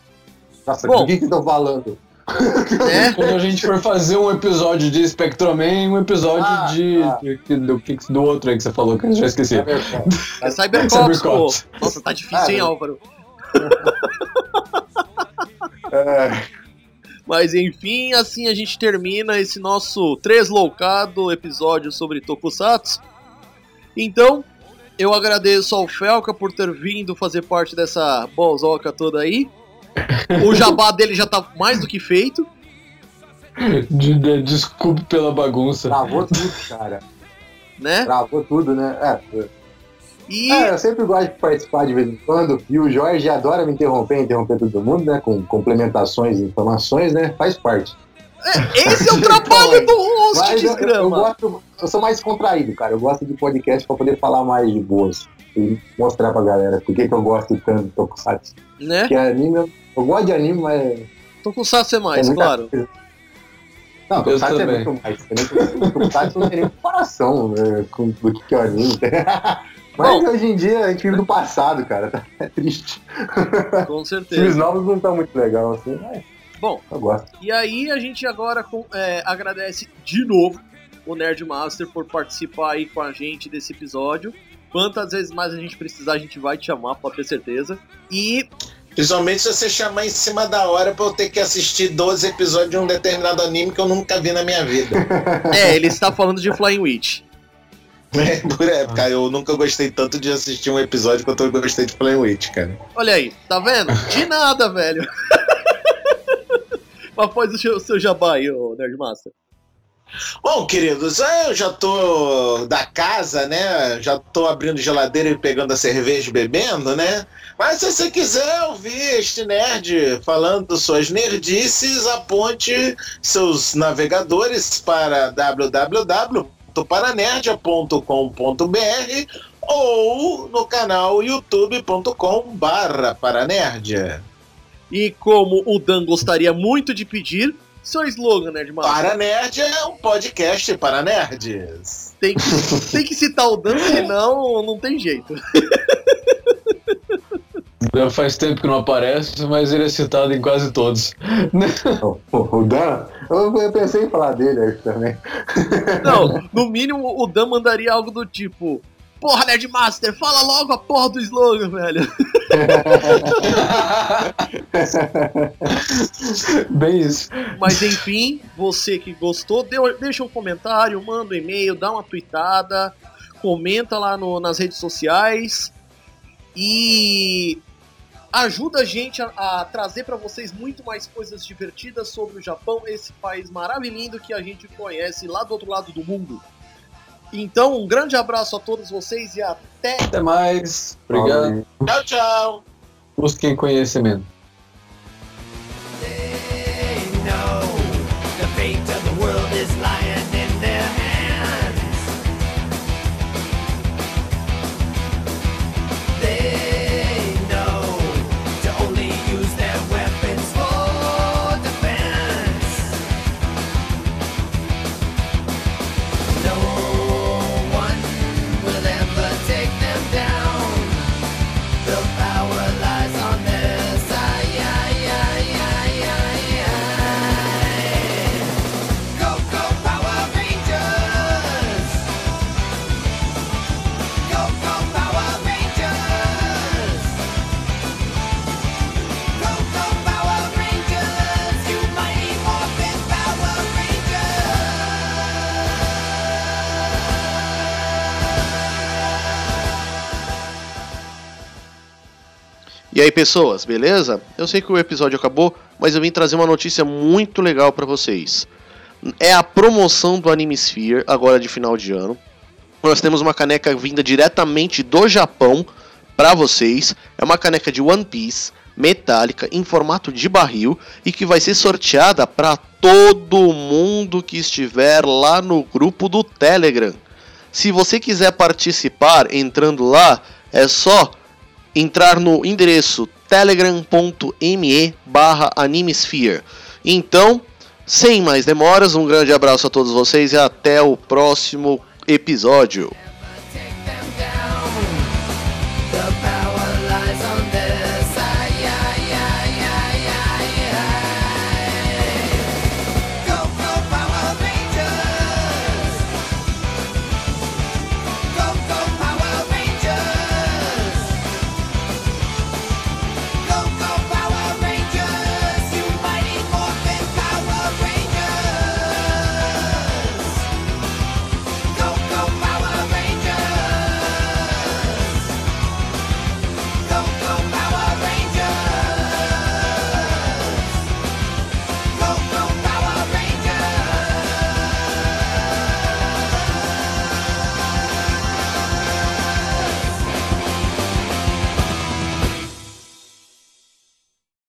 Nossa, Bom. do que que estão falando? Né? Quando a gente for fazer um episódio de Spectroman e um episódio Ah, de, ah. de- do, que- do outro aí que você falou, que eu já esqueci. É verdade. É Cybercops, pô. Cybercops. Nossa, tá difícil, Ah, hein. Álvaro? É, Mas enfim, assim a gente termina esse nosso tresloucado episódio sobre Tokusatsu. Então, eu agradeço ao Felca por ter vindo fazer parte dessa bolzoca toda aí. O jabá dele já tá mais do que feito, De- de- desculpe pela bagunça. travou tudo, cara. né? Travou tudo, né? É, E É, eu sempre gosto de participar de vez em quando. E o Jorge adora me interromper, interromper todo mundo, né? Com complementações e informações, né? Faz parte. esse é o trabalho do host, Mas eu, eu, desgrama. gosto, eu sou mais contraído, cara. Eu gosto de podcast pra poder falar mais de boas. E mostrar pra galera por que, que eu gosto tanto do Tokusatsu. Né? Porque anime, eu, eu gosto de anime, mas. Tokusatsu é mais, é claro. coisa. Não, Tokusatsu é muito mais. O Tokusatsu não tem nem comparação né, com do que que é o anime. Mas Bom. hoje em dia a gente vive do passado, cara. É triste. Com Os filmes certeza. novos não estão muito legal assim, mas Bom, eu gosto. E aí a gente agora com- é, agradece de novo o Nerd Master por participar aí com a gente desse episódio. Quantas vezes mais a gente precisar, a gente vai te chamar, pode ter certeza. E Principalmente se você chamar em cima da hora pra eu ter que assistir 12 episódios de um determinado anime que eu nunca vi na minha vida. é, ele está falando de Flying Witch. É, por época, eu nunca gostei tanto de assistir um episódio quanto eu gostei de Flame Witch, cara. Olha aí, tá vendo? De nada, velho. Mas faz o seu, jabá aí, ô Nerd Master. Bom, queridos, eu já tô da casa, né? Já tô abrindo geladeira e pegando a cerveja e bebendo, né? Mas se você quiser ouvir este nerd falando suas nerdices, aponte seus navegadores para www.paranerdia.com.br ou no canal youtube.com/barra paranerdia. E como o Dan gostaria muito de pedir, seu slogan, Nerd Master. Para Nerd é um podcast para nerds. Tem, que, tem que citar o Dan, senão não tem jeito. Já Faz tempo que não aparece, mas ele é citado em quase todos. O, Dan, eu, eu pensei em falar dele aí também. Não, no mínimo o Dan mandaria algo do tipo: Porra, Nerdmaster, fala logo a porra do slogan, velho. Bem isso. Mas enfim, você que gostou, deixa um comentário, manda um e-mail, dá uma tweetada, comenta lá no- nas redes sociais e ajuda a gente a, a trazer para vocês muito mais coisas divertidas sobre o Japão, esse país maravilhoso que a gente conhece lá do outro lado do mundo. Então, um grande abraço a todos vocês e até Até mais. Obrigado. Tchau, tchau. Busquem conhecimento. E aí, pessoas, beleza? Eu sei que o episódio acabou, mas eu vim trazer uma notícia muito legal pra vocês. É a promoção do Anime Sphere, agora de final de ano. Nós temos uma caneca vinda diretamente do Japão pra vocês. É uma caneca de One Piece, metálica em formato de barril e que vai ser sorteada para todo mundo que estiver lá no grupo do Telegram. Se você quiser participar entrando lá, é só entrar no endereço telegram.me barra animesphere. Então, sem mais demoras, um grande abraço a todos vocês e até o próximo episódio.